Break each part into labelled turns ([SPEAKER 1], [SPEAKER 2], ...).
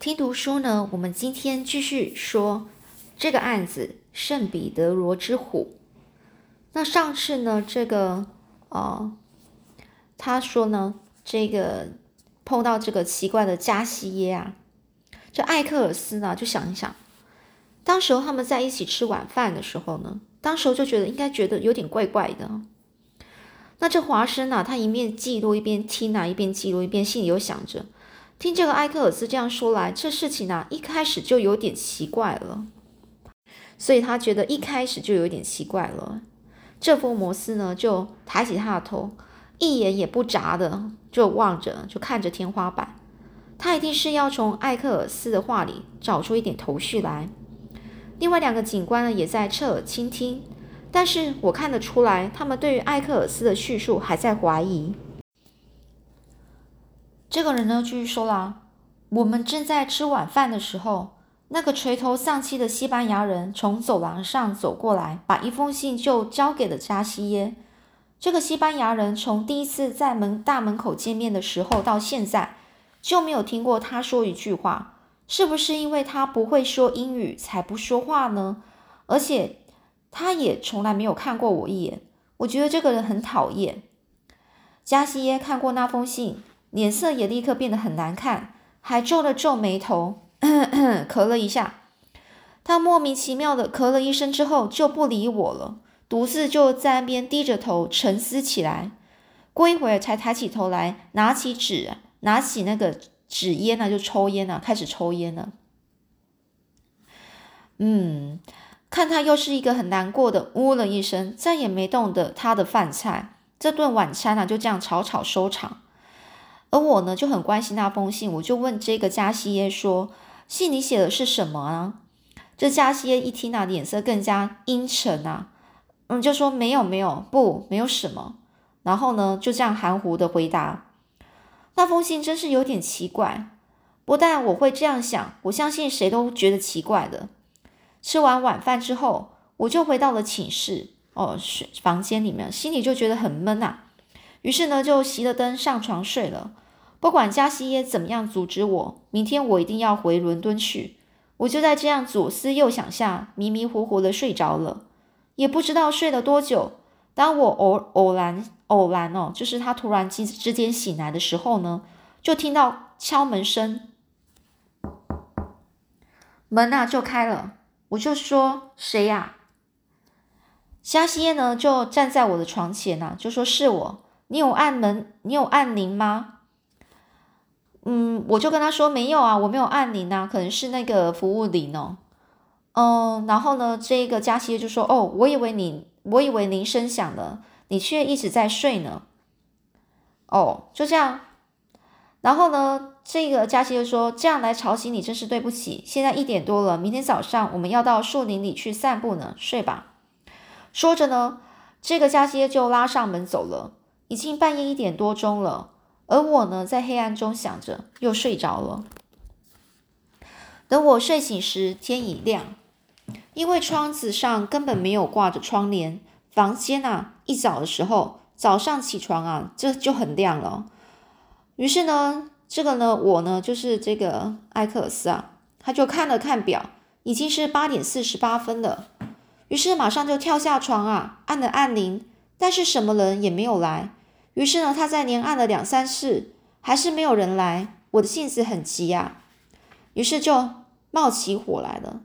[SPEAKER 1] 听读书呢，我们今天继续说这个案子——圣彼得罗之虎。那上次呢，这个呃，他说呢，这个碰到这个奇怪的加西耶啊，这艾克尔斯呢，就想一想，当时候他们在一起吃晚饭的时候呢，当时候就觉得应该觉得有点怪怪的。那这华生啊，他一面记录一边听啊，一边记录一边心里又想着。听这个埃克尔斯这样说来，这事情呢一开始就有点奇怪了，所以他觉得一开始就有点奇怪了。这福摩斯呢就抬起他的头，一眼也不眨的就望着，就看着天花板。他一定是要从艾克尔斯的话里找出一点头绪来。另外两个警官呢也在侧耳倾听，但是我看得出来，他们对于艾克尔斯的叙述还在怀疑。这个人呢，继续说了：“我们正在吃晚饭的时候，那个垂头丧气的西班牙人从走廊上走过来，把一封信就交给了加西耶。这个西班牙人从第一次在门大门口见面的时候到现在，就没有听过他说一句话。是不是因为他不会说英语才不说话呢？而且他也从来没有看过我一眼。我觉得这个人很讨厌。”加西耶看过那封信。脸色也立刻变得很难看，还皱了皱眉头，咳了一下。他莫名其妙的咳了一声之后就不理我了，独自就在那边低着头沉思起来。过一会儿才抬起头来，拿起纸，拿起那个纸烟呢，就抽烟了，开始抽烟了。嗯，看他又是一个很难过的，呜了一声，再也没动的他的饭菜。这顿晚餐呢，就这样草草收场。而我呢就很关心那封信，我就问这个加西耶说：“信里写的是什么啊？”这加西耶一听啊，脸色更加阴沉啊，嗯，就说：“没有，没有，不，没有什么。”然后呢，就这样含糊的回答。那封信真是有点奇怪，不但我会这样想，我相信谁都觉得奇怪的。吃完晚饭之后，我就回到了寝室，哦，睡房间里面，心里就觉得很闷啊。于是呢，就熄了灯，上床睡了。不管加西耶怎么样阻止我，明天我一定要回伦敦去。我就在这样左思右想下，迷迷糊糊的睡着了，也不知道睡了多久。当我偶偶然偶然哦，就是他突然之之间醒来的时候呢，就听到敲门声，门啊就开了。我就说谁呀？加西耶呢就站在我的床前呐，就说是我。你有按门？你有按铃吗？嗯，我就跟他说没有啊，我没有按铃啊，可能是那个服务铃哦。嗯，然后呢，这个加西就说：“哦，我以为你，我以为铃声响了，你却一直在睡呢。”哦，就这样。然后呢，这个加西就说：“这样来吵醒你真是对不起。现在一点多了，明天早上我们要到树林里去散步呢，睡吧。”说着呢，这个加西就拉上门走了。已经半夜一点多钟了，而我呢，在黑暗中想着，又睡着了。等我睡醒时，天已亮，因为窗子上根本没有挂着窗帘。房间啊，一早的时候，早上起床啊，这就很亮了。于是呢，这个呢，我呢，就是这个艾克斯啊，他就看了看表，已经是八点四十八分了。于是马上就跳下床啊，按了按铃，但是什么人也没有来。于是呢，他在连按了两三次，还是没有人来。我的性子很急啊，于是就冒起火来了，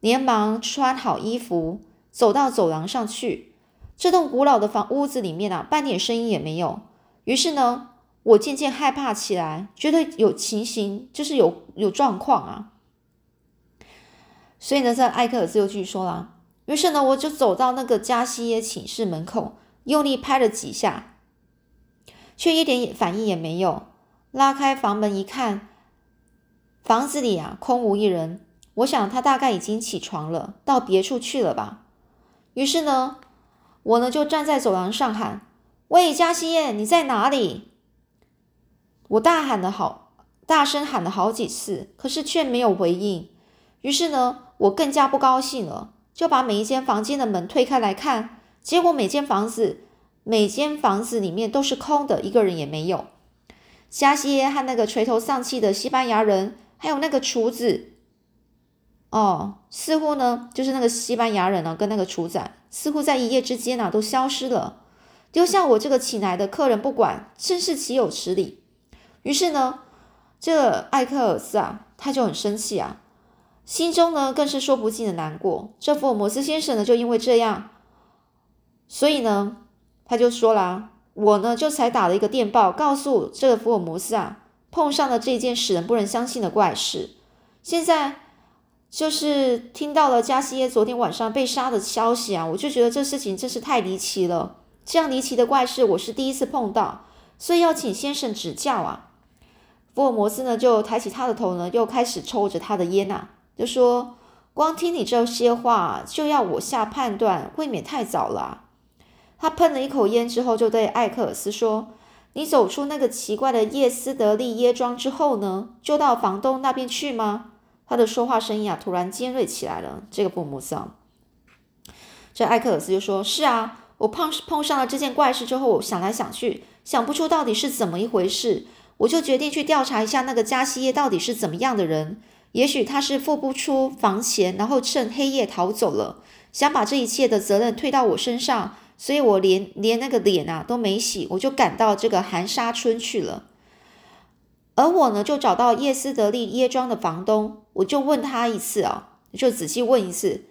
[SPEAKER 1] 连忙穿好衣服，走到走廊上去。这栋古老的房屋子里面啊，半点声音也没有。于是呢，我渐渐害怕起来，觉得有情形，就是有有状况啊。所以呢，在艾克尔斯又继续说了。于是呢，我就走到那个加西耶寝室门口，用力拍了几下。却一点反应也没有。拉开房门一看，房子里啊空无一人。我想他大概已经起床了，到别处去了吧。于是呢，我呢就站在走廊上喊：“喂，加西耶，你在哪里？”我大喊了好，大声喊了好几次，可是却没有回应。于是呢，我更加不高兴了，就把每一间房间的门推开来看，结果每间房子。每间房子里面都是空的，一个人也没有。加西耶和那个垂头丧气的西班牙人还有那个厨子，哦，似乎呢，就是那个西班牙人呢，跟那个厨子，似乎在一夜之间啊，都消失了，丢下我这个请来的客人不管，真是岂有此理！于是呢，这艾克尔斯啊，他就很生气啊，心中呢，更是说不尽的难过。这福尔摩斯先生呢，就因为这样，所以呢，他就说啦，我呢，就才打了一个电报，告诉这个福尔摩斯啊。碰上了这件使人不能相信的怪事，现在就是听到了加西耶昨天晚上被杀的消息啊，我就觉得这事情真是太离奇了。这样离奇的怪事，我是第一次碰到，所以要请先生指教啊。福尔摩斯呢，就抬起他的头呢，又开始抽着他的烟呐，就说：“光听你这些话，就要我下判断，未免太早了。”啊他喷了一口烟之后，就对艾克尔斯说。你走出那个奇怪的叶斯德利耶庄之后呢，就到房东那边去吗？他的说话声音啊，突然尖锐起来了。这个布姆桑，这艾克尔斯就说：“是啊，我碰碰上了这件怪事之后，我想来想去，想不出到底是怎么一回事，我就决定去调查一下那个加西耶到底是怎么样的人。也许他是付不出房钱，然后趁黑夜逃走了，想把这一切的责任推到我身上。”所以我连连那个脸啊都没洗，我就赶到这个寒沙村去了。而我呢，就找到叶斯德利耶庄的房东，我就问他一次啊，就仔细问一次。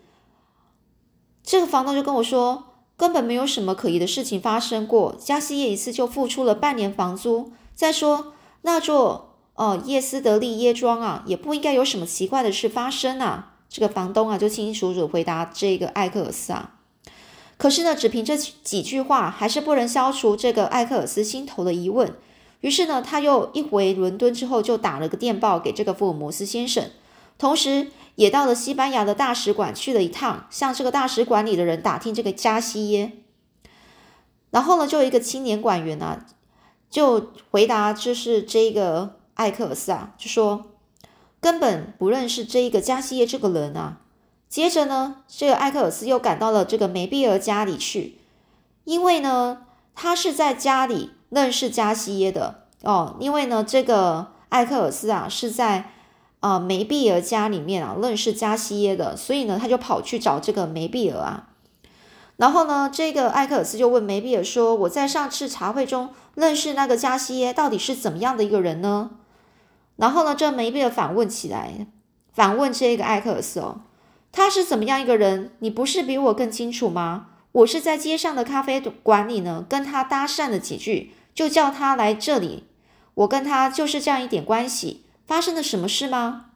[SPEAKER 1] 这个房东就跟我说，根本没有什么可疑的事情发生过。加西耶一次就付出了半年房租。再说那座哦叶斯德利耶庄啊，也不应该有什么奇怪的事发生啊。这个房东啊，就清清楚楚回答这个艾克尔斯啊。可是呢，只凭这几句话还是不能消除这个艾克尔斯心头的疑问。于是呢，他又一回伦敦之后，就打了个电报给这个福尔摩斯先生，同时也到了西班牙的大使馆去了一趟，向这个大使馆里的人打听这个加西耶。然后呢，就一个青年馆员啊，就回答，就是这个艾克尔斯啊，就说根本不认识这一个加西耶这个人啊。接着呢，这个艾克尔斯又赶到了这个梅碧尔家里去，因为呢，他是在家里认识加西耶的哦。因为呢，这个艾克尔斯啊是在啊梅碧尔家里面啊认识加西耶的，所以呢，他就跑去找这个梅碧尔啊。然后呢，这个艾克尔斯就问梅碧尔说：“我在上次茶会中认识那个加西耶，到底是怎么样的一个人呢？”然后呢，这梅碧尔反问起来，反问这个艾克尔斯哦。他是怎么样一个人？你不是比我更清楚吗？我是在街上的咖啡馆里呢，跟他搭讪了几句，就叫他来这里。我跟他就是这样一点关系。发生了什么事吗？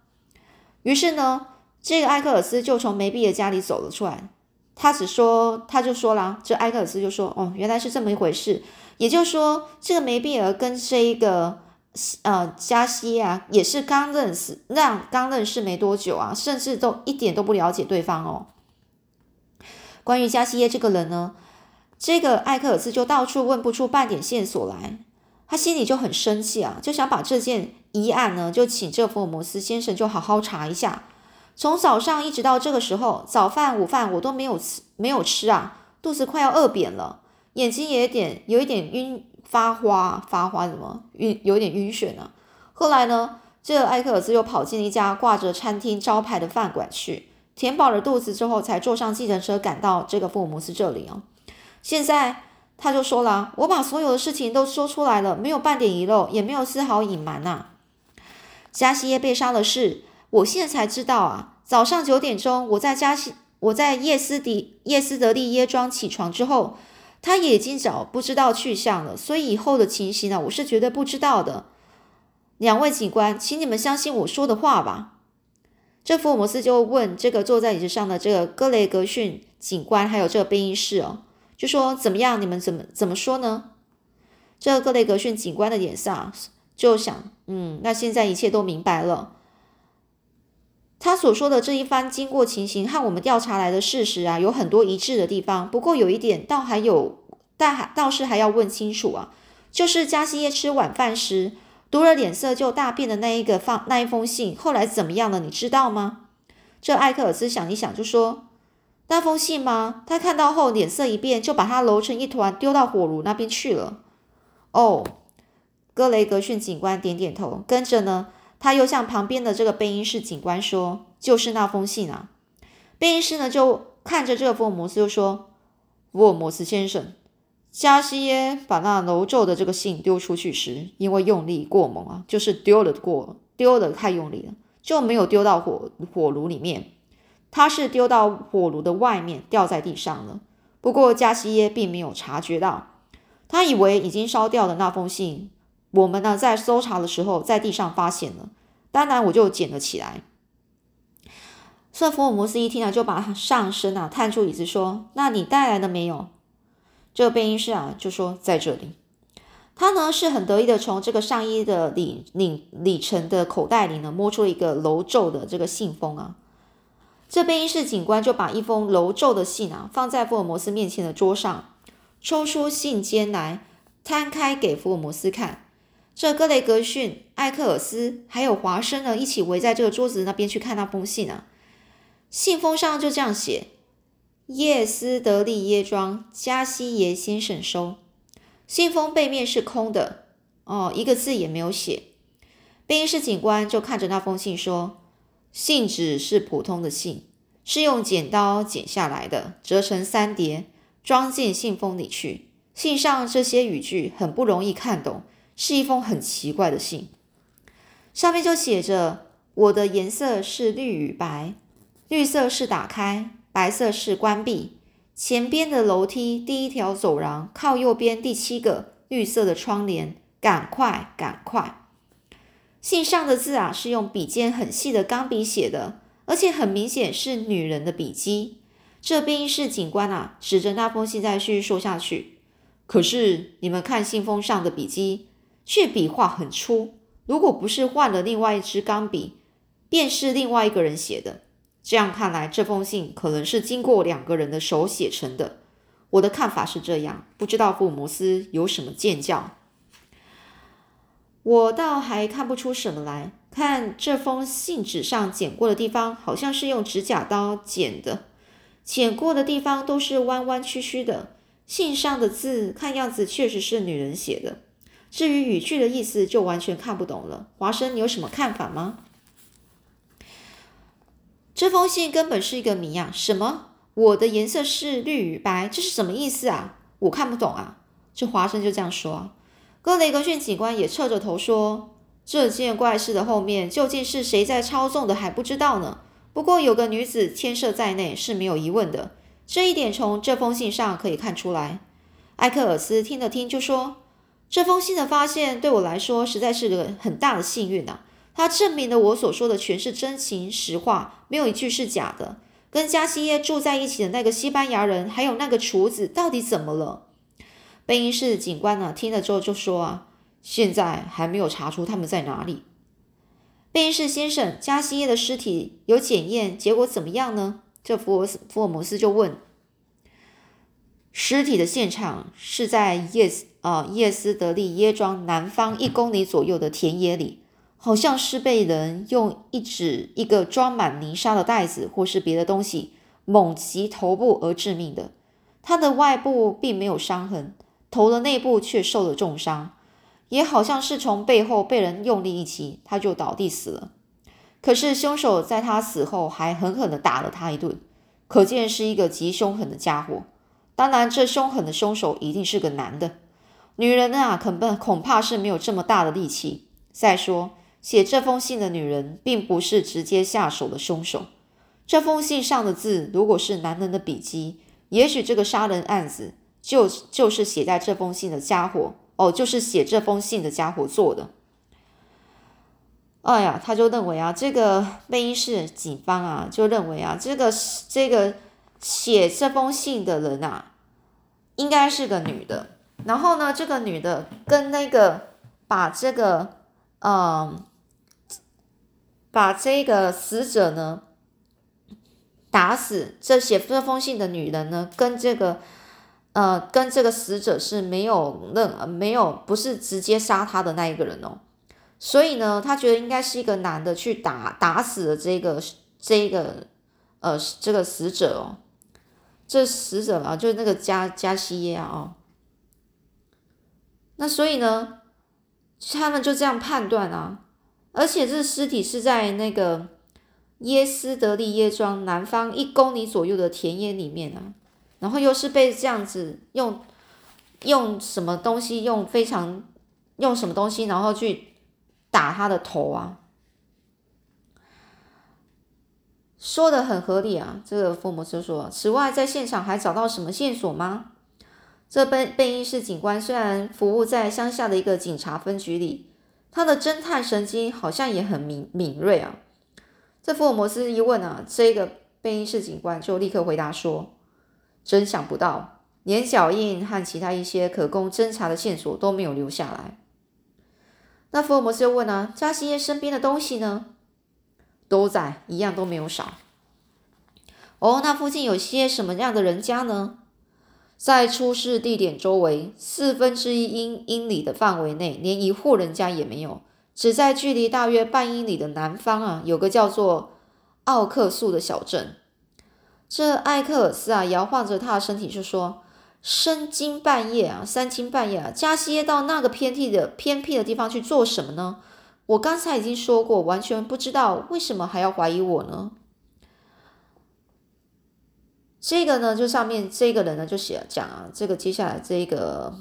[SPEAKER 1] 于是呢，这个埃克尔斯就从梅比尔家里走了出来。他只说，他就说了，这埃克尔斯就说：“哦，原来是这么一回事。”也就是说，这个梅比尔跟这一个。呃，加西啊，也是刚认识，那刚认识没多久啊，甚至都一点都不了解对方哦。关于加西耶这个人呢，这个艾克尔斯就到处问不出半点线索来，他心里就很生气啊，就想把这件疑案呢，就请这福尔摩斯先生就好好查一下。从早上一直到这个时候，早饭、午饭我都没有吃，没有吃啊，肚子快要饿扁了，眼睛也有点有一点晕。发花发花什么晕有点晕眩呢？后来呢，这艾克尔斯又跑进一家挂着餐厅招牌的饭馆去，填饱了肚子之后，才坐上计程车赶到这个福尔摩斯这里哦。现在他就说了：“我把所有的事情都说出来了，没有半点遗漏，也没有丝毫隐瞒呐。加西耶被杀的事，我现在才知道啊。早上九点钟，我在加西我在叶斯迪叶斯德利耶庄起床之后。”他也已经找不知道去向了，所以以后的情形呢，我是绝对不知道的。两位警官，请你们相信我说的话吧。这福尔摩斯就问这个坐在椅子上的这个格雷格逊警官，还有这个贝因士哦，就说怎么样？你们怎么怎么说呢？这个格雷格逊警官的脸上就想，嗯，那现在一切都明白了。他所说的这一番经过情形和我们调查来的事实啊，有很多一致的地方。不过有一点倒还有，但还倒是还要问清楚啊，就是加西耶吃晚饭时读了脸色就大变的那一个放那一封信，后来怎么样了？你知道吗？这艾克尔斯想一想就说：“那封信吗？他看到后脸色一变，就把它揉成一团丢到火炉那边去了。”哦，格雷格逊警官点点头，跟着呢。他又向旁边的这个贝因士警官说：“就是那封信啊。”贝因士呢就看着这个福尔摩斯就说：“福尔摩斯先生，加西耶把那楼咒的这个信丢出去时，因为用力过猛啊，就是丢了过丢了太用力了，就没有丢到火火炉里面。他是丢到火炉的外面，掉在地上了。不过加西耶并没有察觉到。”他以为已经烧掉的那封信，我们呢在搜查的时候在地上发现了，当然我就捡了起来。所以福尔摩斯一听啊，就把上身啊探出椅子说：“那你带来了没有？”这个背音士啊就说：“在这里。”他呢是很得意的从这个上衣的里里里程的口袋里呢摸出了一个楼皱的这个信封啊。这背音士警官就把一封楼皱的信啊放在福尔摩斯面前的桌上。抽出信笺来，摊开给福尔摩斯看。这格雷格逊、艾克尔斯还有华生呢，一起围在这个桌子那边去看那封信啊。信封上就这样写：“叶斯德利耶庄加西耶先生收。”信封背面是空的，哦，一个字也没有写。贝士警官就看着那封信说：“信纸是普通的信，是用剪刀剪下来的，折成三叠。”装进信封里去。信上这些语句很不容易看懂，是一封很奇怪的信。上面就写着：“我的颜色是绿与白，绿色是打开，白色是关闭。前边的楼梯第一条走廊靠右边第七个绿色的窗帘，赶快，赶快。”信上的字啊，是用笔尖很细的钢笔写的，而且很明显是女人的笔迹。这边是警官啊，指着那封信再继续说下去。可是你们看信封上的笔迹，却笔画很粗。如果不是换了另外一支钢笔，便是另外一个人写的。这样看来，这封信可能是经过两个人的手写成的。我的看法是这样，不知道福尔摩斯有什么见教？我倒还看不出什么来。看这封信纸上剪过的地方，好像是用指甲刀剪的。剪过的地方都是弯弯曲曲的，信上的字看样子确实是女人写的。至于语句的意思，就完全看不懂了。华生，你有什么看法吗？这封信根本是一个谜啊！什么？我的颜色是绿与白，这是什么意思啊？我看不懂啊！这华生就这样说。格雷格逊警官也侧着头说：“这件怪事的后面究竟是谁在操纵的，还不知道呢。”不过有个女子牵涉在内是没有疑问的，这一点从这封信上可以看出来。埃克尔斯听了听，就说：“这封信的发现对我来说实在是个很大的幸运呐！它证明了我所说的全是真情实话，没有一句是假的。跟加西耶住在一起的那个西班牙人，还有那个厨子，到底怎么了？”贝因士警官呢，听了之后就说：“啊，现在还没有查出他们在哪里。”贝因士先生，加西耶的尸体有检验结果怎么样呢？这福尔福尔摩斯就问。尸体的现场是在叶啊叶斯德利耶庄南方一公里左右的田野里，好像是被人用一指一个装满泥沙的袋子或是别的东西猛击头部而致命的。他的外部并没有伤痕，头的内部却受了重伤。也好像是从背后被人用力一击，他就倒地死了。可是凶手在他死后还狠狠地打了他一顿，可见是一个极凶狠的家伙。当然，这凶狠的凶手一定是个男的。女人啊，恐怕恐怕是没有这么大的力气。再说，写这封信的女人并不是直接下手的凶手。这封信上的字如果是男人的笔迹，也许这个杀人案子就就是写在这封信的家伙。哦，就是写这封信的家伙做的。哎呀，他就认为啊，这个贝因士警方啊，就认为啊，这个这个写这封信的人啊，应该是个女的。然后呢，这个女的跟那个把这个嗯，把这个死者呢打死，这写这封信的女人呢，跟这个。呃，跟这个死者是没有任没有不是直接杀他的那一个人哦，所以呢，他觉得应该是一个男的去打打死了这个这个呃这个死者哦，这死者啊，就是那个加加西耶啊哦，那所以呢，他们就这样判断啊，而且这尸体是在那个耶斯德利耶庄南方一公里左右的田野里面啊，然后又是被这样子用用什么东西，用非常用什么东西，然后去打他的头啊，说的很合理啊。这个福摩斯说，此外，在现场还找到什么线索吗？这贝贝因市警官虽然服务在乡下的一个警察分局里，他的侦探神经好像也很敏敏锐啊。这福尔摩斯一问啊，这个贝因市警官就立刻回答说：“真想不到，连脚印和其他一些可供侦查的线索都没有留下来。”那福尔摩斯又问啊，加西耶身边的东西呢？都在，一样都没有少。哦，那附近有些什么样的人家呢？在出事地点周围四分之一英英里的范围内，连一户人家也没有。只在距离大约半英里的南方啊，有个叫做奥克素的小镇。这艾克尔斯啊，摇晃着他的身体就说：“深更半夜啊，三更半夜啊，加西耶到那个偏僻的偏僻的地方去做什么呢？我刚才已经说过，完全不知道为什么还要怀疑我呢。”这个呢，就上面这个人呢就写讲啊，这个接下来这个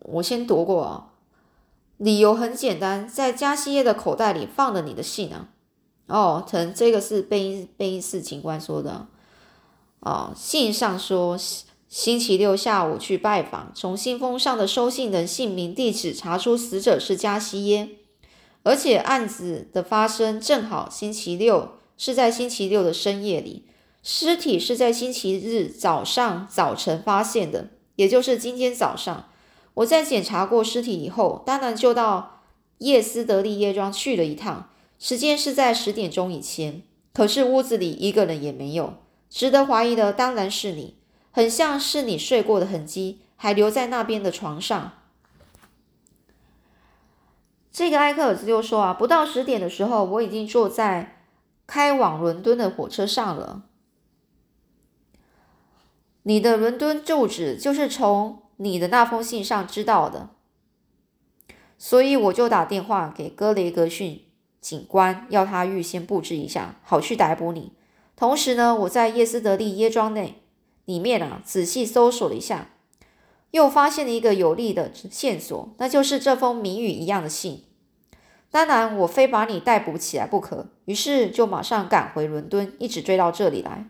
[SPEAKER 1] 我先读过啊，理由很简单，在加西耶的口袋里放了你的信啊。哦，能这个是贝因贝因斯警官说的哦，信上说星期六下午去拜访，从信封上的收信人姓名地址查出死者是加西耶，而且案子的发生正好星期六是在星期六的深夜里。尸体是在星期日早上早晨发现的，也就是今天早上。我在检查过尸体以后，当然就到叶斯德利耶庄去了一趟，时间是在十点钟以前。可是屋子里一个人也没有，值得怀疑的当然是你，很像是你睡过的痕迹还留在那边的床上。这个埃克尔斯就说啊，不到十点的时候，我已经坐在开往伦敦的火车上了。你的伦敦住址就是从你的那封信上知道的，所以我就打电话给格雷格逊警官，要他预先布置一下，好去逮捕你。同时呢，我在叶斯德利耶庄内里面啊仔细搜索了一下，又发现了一个有力的线索，那就是这封谜语一样的信。当然，我非把你逮捕起来不可，于是就马上赶回伦敦，一直追到这里来。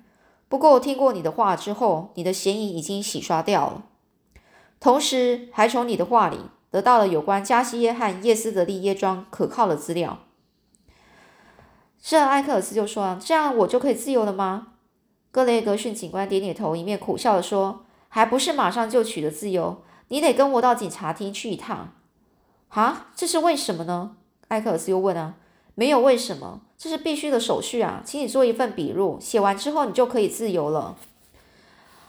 [SPEAKER 1] 不过，听过你的话之后，你的嫌疑已经洗刷掉了。同时，还从你的话里得到了有关加西耶和叶斯德利耶庄可靠的资料。这艾克尔斯就说：“这样我就可以自由了吗？”格雷格逊警官点点头，一面苦笑的说：“还不是马上就取得自由，你得跟我到警察厅去一趟。”啊，这是为什么呢？艾克尔斯又问啊。没有为什么，这是必须的手续啊，请你做一份笔录，写完之后你就可以自由了。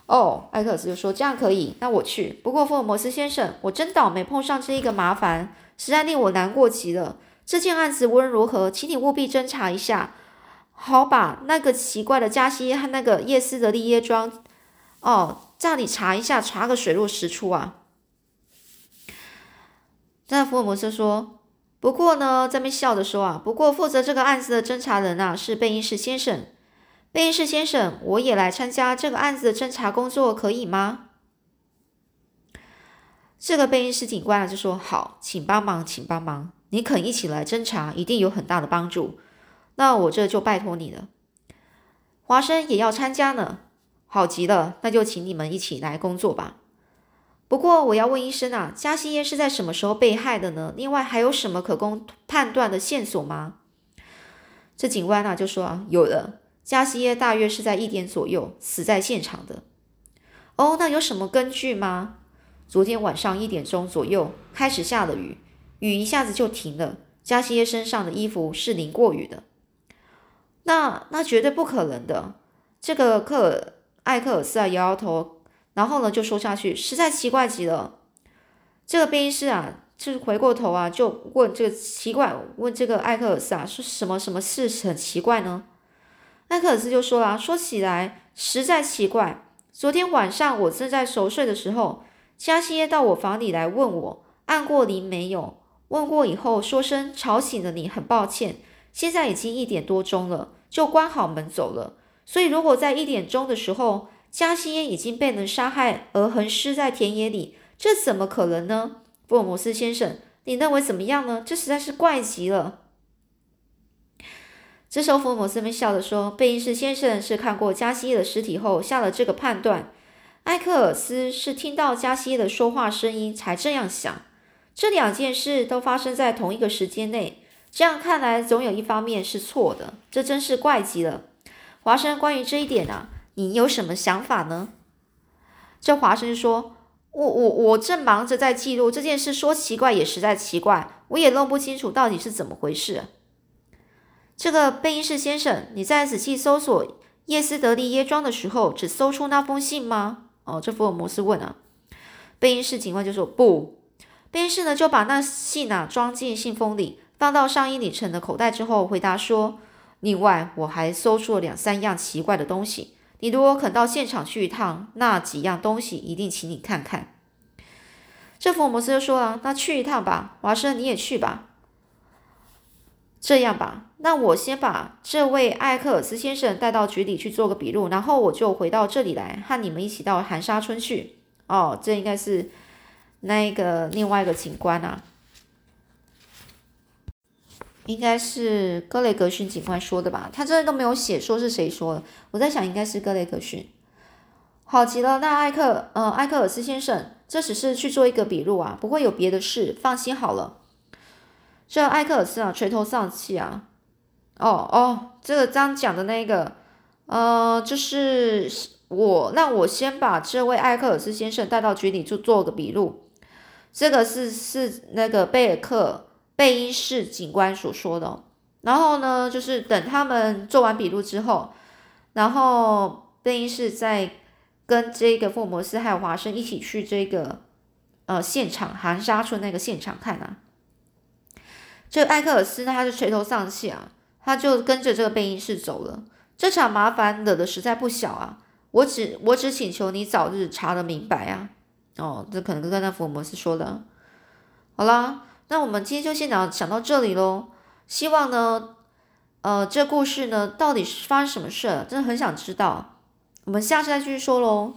[SPEAKER 1] 哦，艾克斯就说这样可以，那我去。不过福尔摩斯先生，我真倒霉碰上这一个麻烦，实在令我难过极了。这件案子无论如何，请你务必侦查一下，好把那个奇怪的加西和那个叶斯德利耶庄，哦，叫你查一下，查个水落石出啊。那福尔摩斯说。不过呢，在边笑着说啊，不过负责这个案子的侦查人啊是贝因士先生。贝因士先生，我也来参加这个案子的侦查工作，可以吗？这个贝因士警官啊就说：“好，请帮忙，请帮忙。你肯一起来侦查，一定有很大的帮助。那我这就拜托你了。华生也要参加呢，好极了，那就请你们一起来工作吧。”不过我要问医生啊，加西耶是在什么时候被害的呢？另外还有什么可供判断的线索吗？这警官啊就说啊，有的，加西耶大约是在一点左右死在现场的。哦，那有什么根据吗？昨天晚上一点钟左右开始下了雨，雨一下子就停了。加西耶身上的衣服是淋过雨的。那那绝对不可能的。这个克艾克尔斯啊摇摇头。然后呢，就说下去，实在奇怪极了。这个编译师啊，就是回过头啊，就问这个奇怪，问这个艾克尔斯啊，说什么什么事很奇怪呢？艾克尔斯就说了，说起来实在奇怪。昨天晚上我正在熟睡的时候，加西耶到我房里来问我按过铃没有。问过以后说声吵醒了你，很抱歉。现在已经一点多钟了，就关好门走了。所以如果在一点钟的时候，加西耶已经被人杀害而横尸在田野里，这怎么可能呢？福尔摩斯先生，你认为怎么样呢？这实在是怪极了。这时候，福尔摩斯们笑着说：“贝因斯先生是看过加西耶的尸体后下了这个判断。埃克尔斯是听到加西耶的说话声音才这样想。这两件事都发生在同一个时间内，这样看来，总有一方面是错的。这真是怪极了。”华生，关于这一点啊。你有什么想法呢？这华生说：“我我我正忙着在记录这件事，说奇怪也实在奇怪，我也弄不清楚到底是怎么回事。”这个贝因士先生，你在仔细搜索叶斯德利耶庄的时候，只搜出那封信吗？哦，这福尔摩斯问啊。贝因士警官就说：“不。”贝因士呢就把那信啊装进信封里，放到上衣里层的口袋之后，回答说：“另外，我还搜出了两三样奇怪的东西。”你如果肯到现场去一趟，那几样东西一定请你看看。这福尔摩斯就说了：“那去一趟吧，华生你也去吧。这样吧，那我先把这位艾克尔斯先生带到局里去做个笔录，然后我就回到这里来和你们一起到寒沙村去。哦，这应该是那个另外一个警官啊。”应该是格雷格逊警官说的吧？他这都没有写说是谁说的。我在想，应该是格雷格逊。好极了，那艾克，呃，艾克尔斯先生，这只是去做一个笔录啊，不会有别的事，放心好了。这艾克尔斯啊，垂头丧气啊。哦哦，这个刚讲的那个，呃，就是我，那我先把这位艾克尔斯先生带到局里去做个笔录。这个是是那个贝尔克。贝因士警官所说的，然后呢，就是等他们做完笔录之后，然后贝因士再跟这个福尔摩斯还有华生一起去这个呃现场含沙村那个现场看啊。这艾克尔斯呢，他就垂头丧气啊，他就跟着这个贝因士走了。这场麻烦惹的实在不小啊，我只我只请求你早日查得明白啊。哦，这可能跟那福尔摩斯说的。好了。那我们今天就先讲讲到这里喽。希望呢，呃，这故事呢，到底是发生什么事？真的很想知道。我们下次再继续说喽。